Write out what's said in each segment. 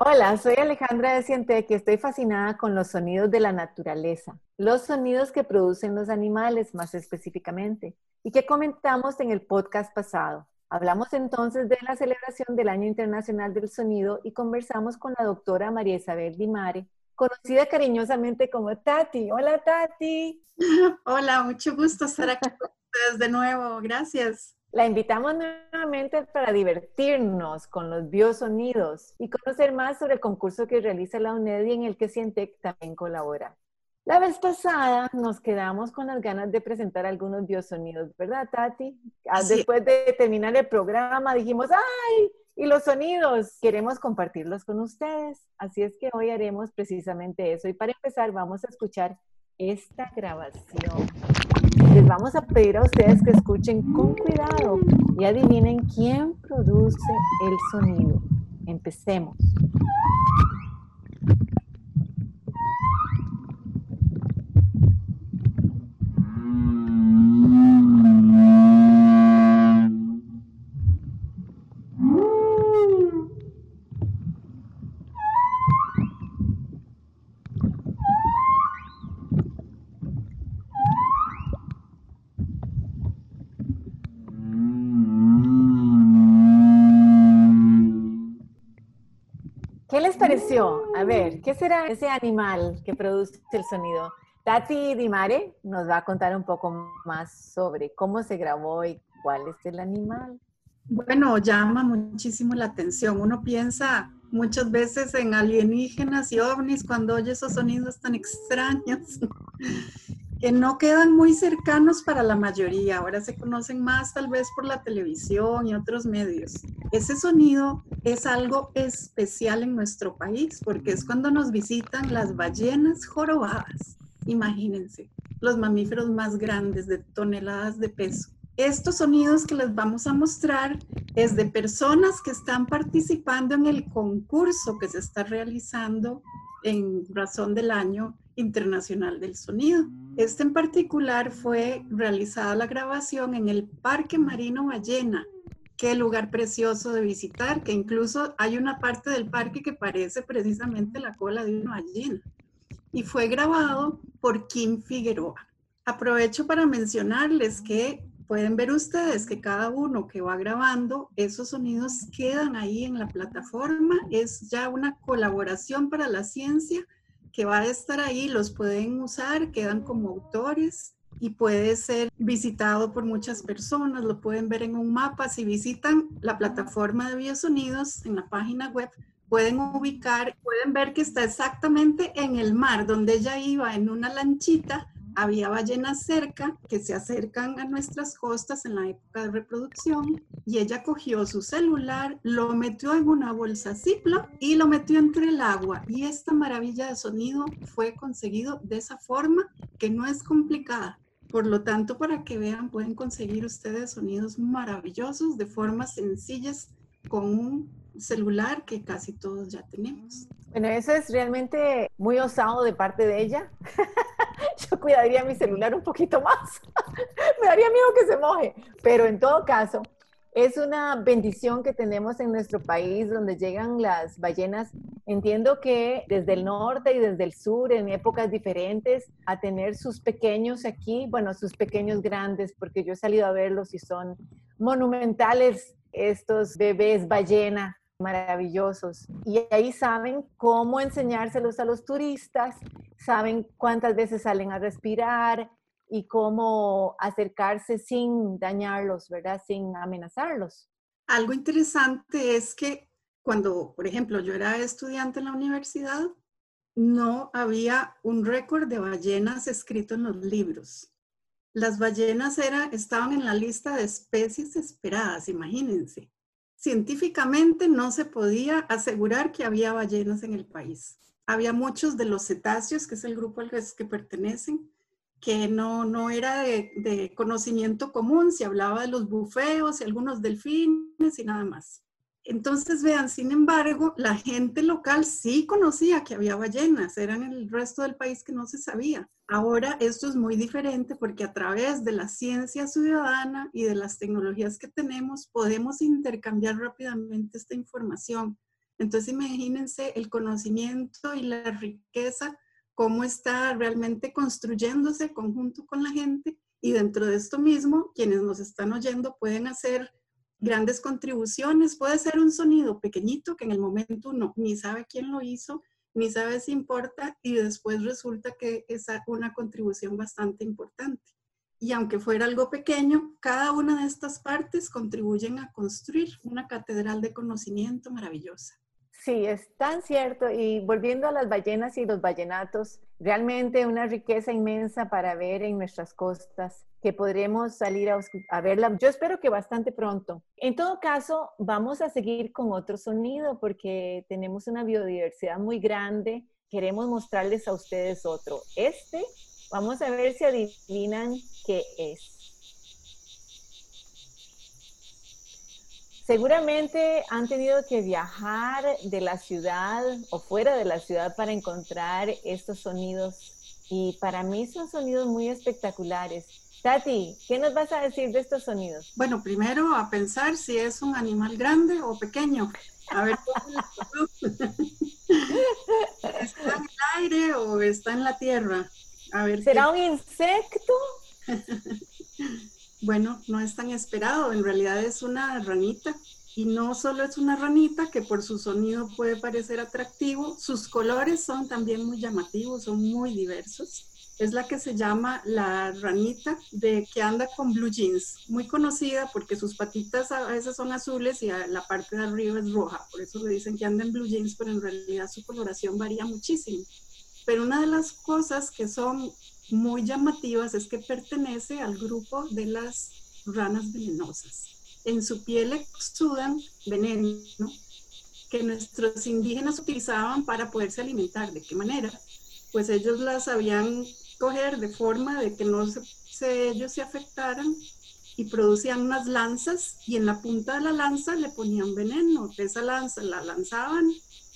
Hola, soy Alejandra de Cientec y estoy fascinada con los sonidos de la naturaleza, los sonidos que producen los animales más específicamente y que comentamos en el podcast pasado. Hablamos entonces de la celebración del Año Internacional del Sonido y conversamos con la doctora María Isabel Dimare, conocida cariñosamente como Tati. Hola Tati. Hola, mucho gusto estar aquí con ustedes de nuevo. Gracias. La invitamos nuevamente para divertirnos con los biosonidos y conocer más sobre el concurso que realiza la UNED y en el que Cientec también colabora. La vez pasada nos quedamos con las ganas de presentar algunos biosonidos, ¿verdad, Tati? Ah, después de terminar el programa dijimos, ¡ay! Y los sonidos, queremos compartirlos con ustedes. Así es que hoy haremos precisamente eso. Y para empezar, vamos a escuchar esta grabación les vamos a pedir a ustedes que escuchen con cuidado y adivinen quién produce el sonido. Empecemos. ¿Qué les pareció? A ver, ¿qué será ese animal que produce el sonido? Tati Dimare nos va a contar un poco más sobre cómo se grabó y cuál es el animal. Bueno, llama muchísimo la atención. Uno piensa muchas veces en alienígenas y ovnis cuando oye esos sonidos tan extraños que no quedan muy cercanos para la mayoría. Ahora se conocen más tal vez por la televisión y otros medios. Ese sonido es algo especial en nuestro país porque es cuando nos visitan las ballenas jorobadas. Imagínense, los mamíferos más grandes de toneladas de peso. Estos sonidos que les vamos a mostrar es de personas que están participando en el concurso que se está realizando en razón del año internacional del sonido. Este en particular fue realizada la grabación en el Parque Marino Ballena. Qué lugar precioso de visitar, que incluso hay una parte del parque que parece precisamente la cola de una ballena. Y fue grabado por Kim Figueroa. Aprovecho para mencionarles que pueden ver ustedes que cada uno que va grabando, esos sonidos quedan ahí en la plataforma. Es ya una colaboración para la ciencia que va a estar ahí, los pueden usar, quedan como autores y puede ser visitado por muchas personas, lo pueden ver en un mapa. Si visitan la plataforma de Biosonidos en la página web, pueden ubicar, pueden ver que está exactamente en el mar, donde ella iba en una lanchita había ballenas cerca que se acercan a nuestras costas en la época de reproducción y ella cogió su celular, lo metió en una bolsa Ziploc y lo metió entre el agua y esta maravilla de sonido fue conseguido de esa forma que no es complicada. Por lo tanto, para que vean, pueden conseguir ustedes sonidos maravillosos de formas sencillas con un celular que casi todos ya tenemos. Bueno, eso es realmente muy osado de parte de ella. Yo cuidaría mi celular un poquito más. Me daría miedo que se moje. Pero en todo caso, es una bendición que tenemos en nuestro país donde llegan las ballenas. Entiendo que desde el norte y desde el sur, en épocas diferentes, a tener sus pequeños aquí, bueno, sus pequeños grandes, porque yo he salido a verlos y son monumentales estos bebés ballena maravillosos. Y ahí saben cómo enseñárselos a los turistas, saben cuántas veces salen a respirar y cómo acercarse sin dañarlos, ¿verdad? Sin amenazarlos. Algo interesante es que cuando, por ejemplo, yo era estudiante en la universidad, no había un récord de ballenas escrito en los libros. Las ballenas era, estaban en la lista de especies esperadas, imagínense científicamente no se podía asegurar que había ballenas en el país. Había muchos de los cetáceos, que es el grupo al que pertenecen, que no, no era de, de conocimiento común, se hablaba de los bufeos y algunos delfines y nada más. Entonces, vean, sin embargo, la gente local sí conocía que había ballenas, eran el resto del país que no se sabía. Ahora esto es muy diferente porque a través de la ciencia ciudadana y de las tecnologías que tenemos podemos intercambiar rápidamente esta información. Entonces, imagínense el conocimiento y la riqueza, cómo está realmente construyéndose conjunto con la gente y dentro de esto mismo, quienes nos están oyendo pueden hacer grandes contribuciones. Puede ser un sonido pequeñito que en el momento uno ni sabe quién lo hizo, ni sabe si importa y después resulta que es una contribución bastante importante. Y aunque fuera algo pequeño, cada una de estas partes contribuyen a construir una catedral de conocimiento maravillosa. Sí, es tan cierto. Y volviendo a las ballenas y los ballenatos, realmente una riqueza inmensa para ver en nuestras costas que podremos salir a, verla. Yo espero que bastante pronto. En todo caso, vamos a seguir con otro sonido porque tenemos una biodiversidad muy grande. Queremos mostrarles a ustedes otro. Este, vamos a ver si adivinan qué es. Seguramente han tenido que viajar de la ciudad o fuera de la ciudad para encontrar estos sonidos y para mí son sonidos muy espectaculares. Tati, ¿qué nos vas a decir de estos sonidos? Bueno, primero a pensar si es un animal grande o pequeño. A ver, ¿está en el aire o está en la tierra? A ver, ¿Será un insecto? bueno, no es tan esperado, en realidad es una ranita. Y no solo es una ranita que por su sonido puede parecer atractivo, sus colores son también muy llamativos, son muy diversos. Es la que se llama la ranita de que anda con blue jeans, muy conocida porque sus patitas a veces son azules y la parte de arriba es roja, por eso le dicen que anda en blue jeans, pero en realidad su coloración varía muchísimo. Pero una de las cosas que son muy llamativas es que pertenece al grupo de las ranas venenosas. En su piel exudan veneno que nuestros indígenas utilizaban para poderse alimentar. ¿De qué manera? Pues ellos las sabían coger de forma de que no se, ellos se afectaran y producían unas lanzas y en la punta de la lanza le ponían veneno. Esa lanza la lanzaban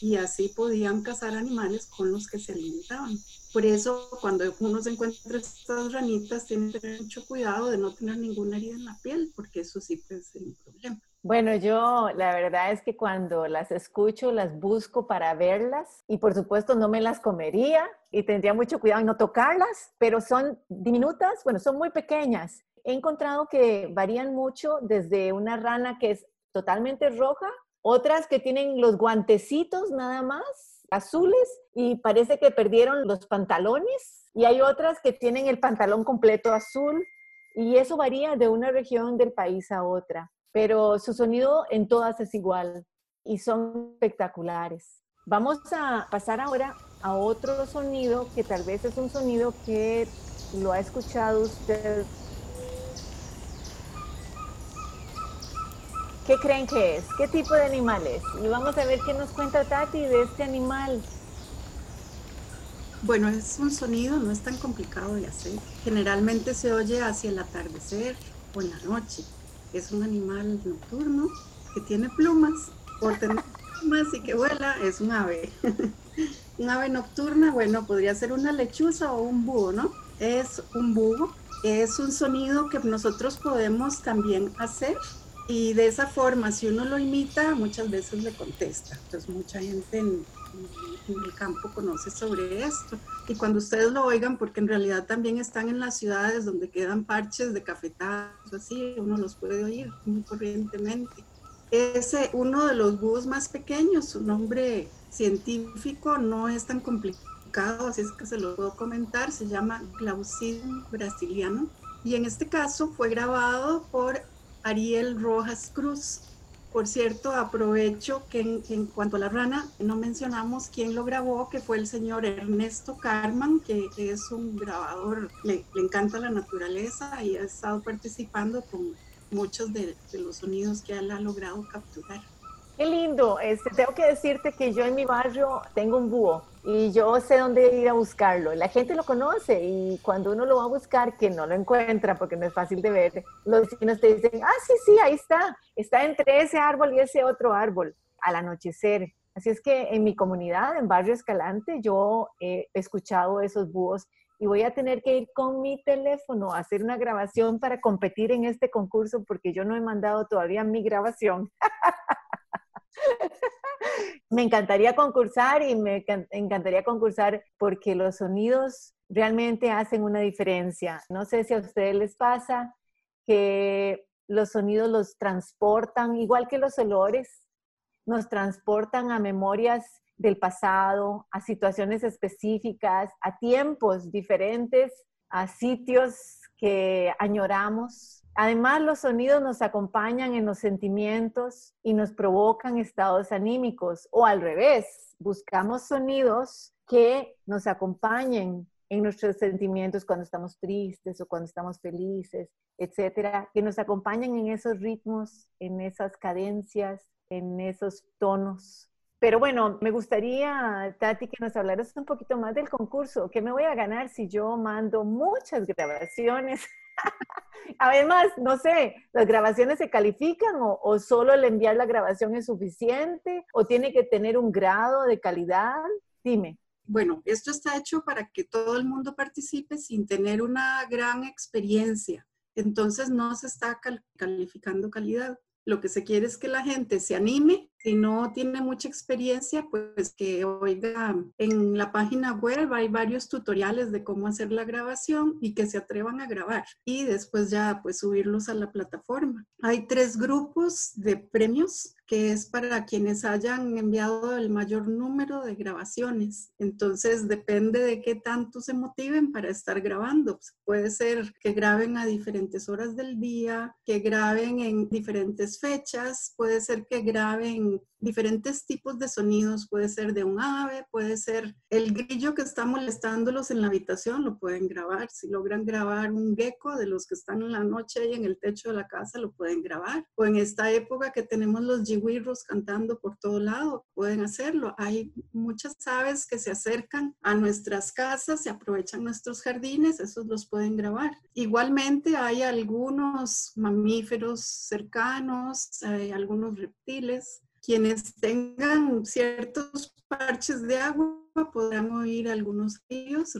y así podían cazar animales con los que se alimentaban. Por eso, cuando uno se encuentra estas ranitas, tiene mucho cuidado de no tener ninguna herida en la piel, porque eso sí puede ser un problema. Bueno, yo la verdad es que cuando las escucho, las busco para verlas y por supuesto no me las comería y tendría mucho cuidado en no tocarlas, pero son diminutas, bueno, son muy pequeñas. He encontrado que varían mucho desde una rana que es totalmente roja, otras que tienen los guantecitos nada más azules y parece que perdieron los pantalones y hay otras que tienen el pantalón completo azul y eso varía de una región del país a otra, pero su sonido en todas es igual y son espectaculares. Vamos a pasar ahora a otro sonido que tal vez es un sonido que lo ha escuchado usted ¿Qué creen que es? ¿Qué tipo de animal es? Y vamos a ver qué nos cuenta Tati de este animal. Bueno, es un sonido, no es tan complicado de hacer. Generalmente se oye hacia el atardecer o en la noche. Es un animal nocturno que tiene plumas. Por tener plumas y que vuela, es un ave. un ave nocturna, bueno, podría ser una lechuza o un búho, ¿no? Es un búho. Es un sonido que nosotros podemos también hacer y de esa forma, si uno lo imita, muchas veces le contesta. Entonces, mucha gente en, el campo conoce sobre esto. Y cuando ustedes lo oigan, porque en realidad también están en las ciudades donde quedan parches de cafetazos, así, uno los puede oír muy corrientemente. Es uno de los búhos más pequeños, su nombre científico no es tan complicado, así es que se lo puedo comentar, se llama Glaucidum brasiliano. Y en este caso fue grabado por Ariel Rojas Cruz. Por cierto, aprovecho que en, cuanto a la rana, no mencionamos quién lo grabó, que fue el señor Ernesto Carman, que, es un grabador, le, encanta la naturaleza y ha estado participando con muchos de, los sonidos que él ha logrado capturar. Qué lindo. Este, tengo que decirte que yo en mi barrio tengo un búho y yo sé dónde ir a buscarlo. La gente lo conoce y cuando uno lo va a buscar, que no lo encuentra porque no es fácil de ver, los vecinos te dicen, ah, sí, sí, ahí está, está entre ese árbol y ese otro árbol al anochecer. Así es que en mi comunidad, en Barrio Escalante, yo he escuchado esos búhos y voy a tener que ir con mi teléfono a hacer una grabación para competir en este concurso porque yo no he mandado todavía mi grabación. me encantaría concursar y me encantaría concursar porque los sonidos realmente hacen una diferencia. No sé si a ustedes les pasa que los sonidos los transportan, igual que los olores, nos transportan a memorias del pasado, a situaciones específicas, a tiempos diferentes, a sitios que añoramos. Además, los sonidos nos acompañan en los sentimientos y nos provocan estados anímicos o al revés, buscamos sonidos que nos acompañen en nuestros sentimientos cuando estamos tristes o cuando estamos felices, etcétera, que nos acompañan en esos ritmos, en esas cadencias, en esos tonos. Pero bueno, me gustaría, Tati, que nos hablaras un poquito más del concurso. ¿Qué me voy a ganar si yo mando muchas grabaciones? Además, no sé, ¿las grabaciones se califican o, o, solo el enviar la grabación es suficiente o tiene que tener un grado de calidad? Dime. Bueno, esto está hecho para que todo el mundo participe sin tener una gran experiencia. Entonces no se está calificando calidad. Lo que se quiere es que la gente se anime si no tiene mucha experiencia, pues que oiga en la página web hay varios tutoriales de cómo hacer la grabación y que se atrevan a grabar y después ya pues subirlos a la plataforma. Hay tres grupos de premios que es para quienes hayan enviado el mayor número de grabaciones. Entonces depende de qué tanto se motiven para estar grabando. Pues, puede ser que graben a diferentes horas del día, que graben en diferentes fechas, puede ser que graben diferentes tipos de sonidos, puede ser de un ave, puede ser el grillo que está molestándolos en la habitación, lo pueden grabar. Si logran grabar un gecko de los que están en la noche ahí en el techo de la casa, lo pueden grabar. O en esta época que tenemos los jiwirros cantando por todo lado, pueden hacerlo. Hay muchas aves que se acercan a nuestras casas, se aprovechan nuestros jardines, esos los pueden grabar. Igualmente hay algunos mamíferos cercanos, hay algunos reptiles quienes tengan ciertos parches de agua podrán oír algunos ríos,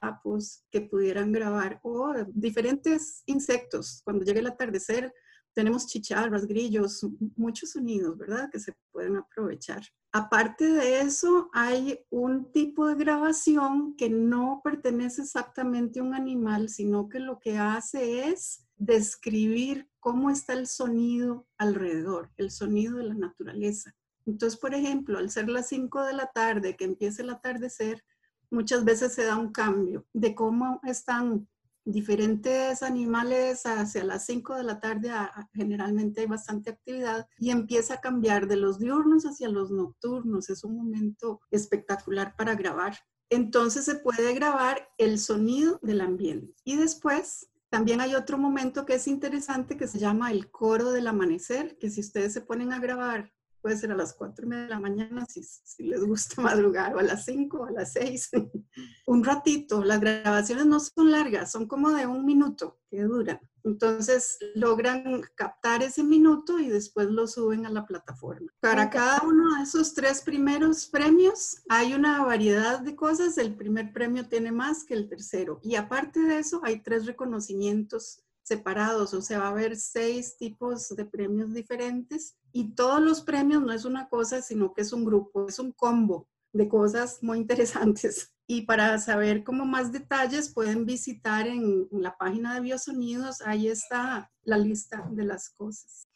tapos que pudieran grabar o diferentes insectos. Cuando llegue el atardecer tenemos chicharras, grillos, muchos sonidos, ¿verdad? Que se pueden aprovechar. Aparte de eso, hay un tipo de grabación que no pertenece exactamente a un animal, sino que lo que hace es describir cómo está el sonido alrededor, el sonido de la naturaleza. Entonces, por ejemplo, al ser las 5 de la tarde, que empiece el atardecer, muchas veces se da un cambio de cómo están diferentes animales hacia las 5 de la tarde, generalmente hay bastante actividad y empieza a cambiar de los diurnos hacia los nocturnos. Es un momento espectacular para grabar. Entonces se puede grabar el sonido del ambiente y después también hay otro momento que es interesante que se llama el coro del amanecer, que si ustedes se ponen a grabar, puede ser a las 4 de la mañana, si, si les gusta madrugar, o a las 5 o a las 6, un ratito. Las grabaciones no son largas, son como de un minuto que duran. Entonces logran captar ese minuto y después lo suben a la plataforma. Para cada uno de esos tres primeros premios hay una variedad de cosas. El primer premio tiene más que el tercero. Y aparte de eso hay tres reconocimientos separados, o sea, va a haber seis tipos de premios diferentes y todos los premios no es una cosa, sino que es un grupo, es un combo de cosas muy interesantes. Y para saber como más detalles pueden visitar en, la página de Biosonidos, ahí está la lista de las cosas.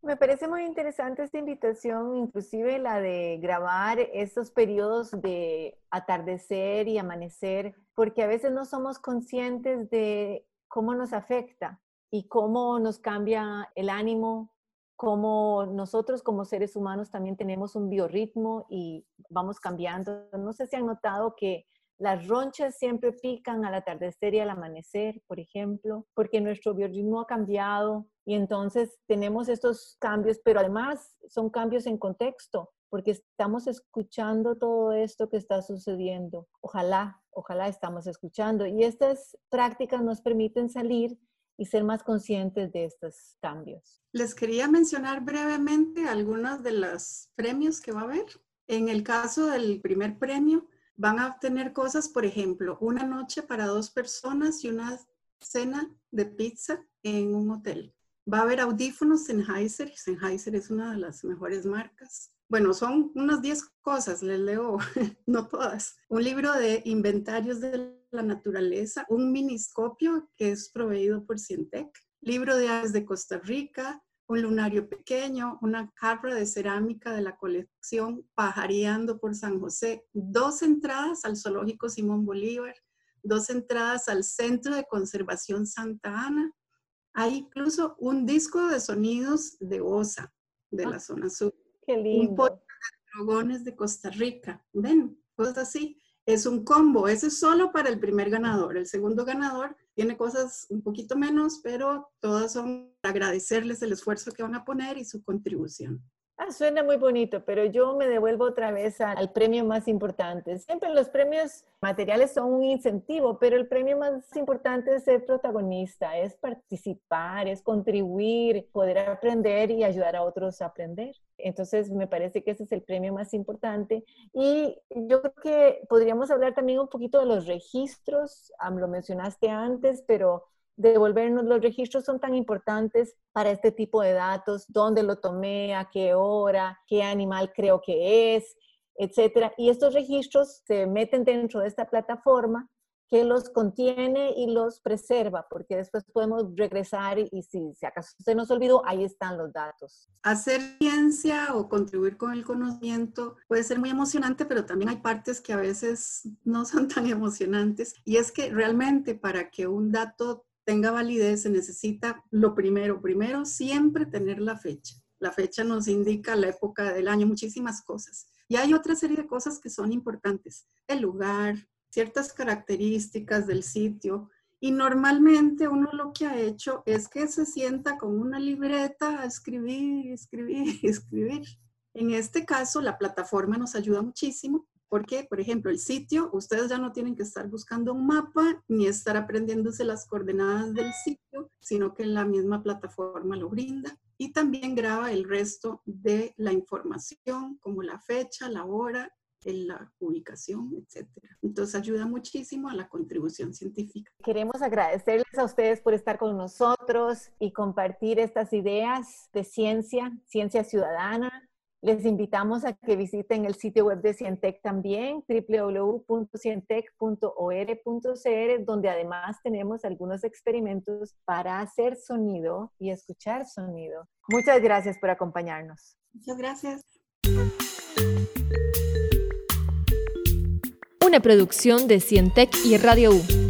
Me parece muy interesante esta invitación, inclusive la de grabar estos periodos de atardecer y amanecer, porque a veces no somos conscientes de cómo nos afecta y cómo nos cambia el ánimo, cómo nosotros como seres humanos también tenemos un biorritmo y vamos cambiando. No sé si han notado que las ronchas siempre pican al atardecer y al amanecer, por ejemplo, porque nuestro biorritmo ha cambiado y entonces tenemos estos cambios, pero además son cambios en contexto. porque estamos escuchando todo esto que está sucediendo. Ojalá, ojalá estamos escuchando. Y estas prácticas nos permiten salir y ser más conscientes de estos cambios. Les quería mencionar brevemente algunos de los premios que va a haber. En el caso del primer premio, van a obtener cosas, por ejemplo, una noche para dos personas y una cena de pizza en un hotel. Va a haber audífonos Sennheiser. Sennheiser es una de las mejores marcas. Bueno, son unas 10 cosas, les leo, no todas. Un libro de inventarios de la naturaleza, un miniscopio que es proveído por Cientec, libro de aves de Costa Rica, un lunario pequeño, una carra de cerámica de la colección Pajareando por San José, dos entradas al Zoológico Simón Bolívar, dos entradas al Centro de Conservación Santa Ana. Hay incluso un disco de sonidos de OSA de la ah, zona sur. Qué lindo. Un pollo de drogones de Costa Rica. Ven, cosas así. Es un combo. Ese es solo para el primer ganador. El segundo ganador tiene cosas un poquito menos, pero todas son agradecerles el esfuerzo que van a poner y su contribución. Ah, suena muy bonito, pero yo me devuelvo otra vez al premio más importante. Siempre los premios materiales son un incentivo, pero el premio más importante es ser protagonista, es participar, es contribuir, poder aprender y ayudar a otros a aprender. Entonces, me parece que ese es el premio más importante. Y yo creo que podríamos hablar también un poquito de los registros. lo mencionaste antes, pero devolvernos los registros son tan importantes para este tipo de datos, dónde lo tomé, a qué hora, qué animal creo que es, etcétera. Y estos registros se meten dentro de esta plataforma que los contiene y los preserva, porque después podemos regresar y si, si acaso se nos olvidó, ahí están los datos. Hacer ciencia o contribuir con el conocimiento puede ser muy emocionante, pero también hay partes que a veces no son tan emocionantes. Y es que realmente para que un dato tenga validez se necesita lo primero, primero siempre tener la fecha. La fecha nos indica la época del año, muchísimas cosas. Y hay otra serie de cosas que son importantes. El lugar, ciertas características del sitio. Y normalmente uno lo que ha hecho es que se sienta con una libreta a escribir, escribir, escribir. En este caso, la plataforma nos ayuda muchísimo porque, por ejemplo, el sitio, ustedes ya no tienen que estar buscando un mapa ni estar aprendiéndose las coordenadas del sitio, sino que la misma plataforma lo brinda. Y también graba el resto de la información, como la fecha, la hora, la ubicación, etcétera. Entonces ayuda muchísimo a la contribución científica. Queremos agradecerles a ustedes por estar con nosotros y compartir estas ideas de ciencia, ciencia ciudadana, les invitamos a que visiten el sitio web de Cientec también, www.cientec.or.cr, donde además tenemos algunos experimentos para hacer sonido y escuchar sonido. Muchas gracias por acompañarnos. Muchas gracias. Una producción de Cientec y Radio U.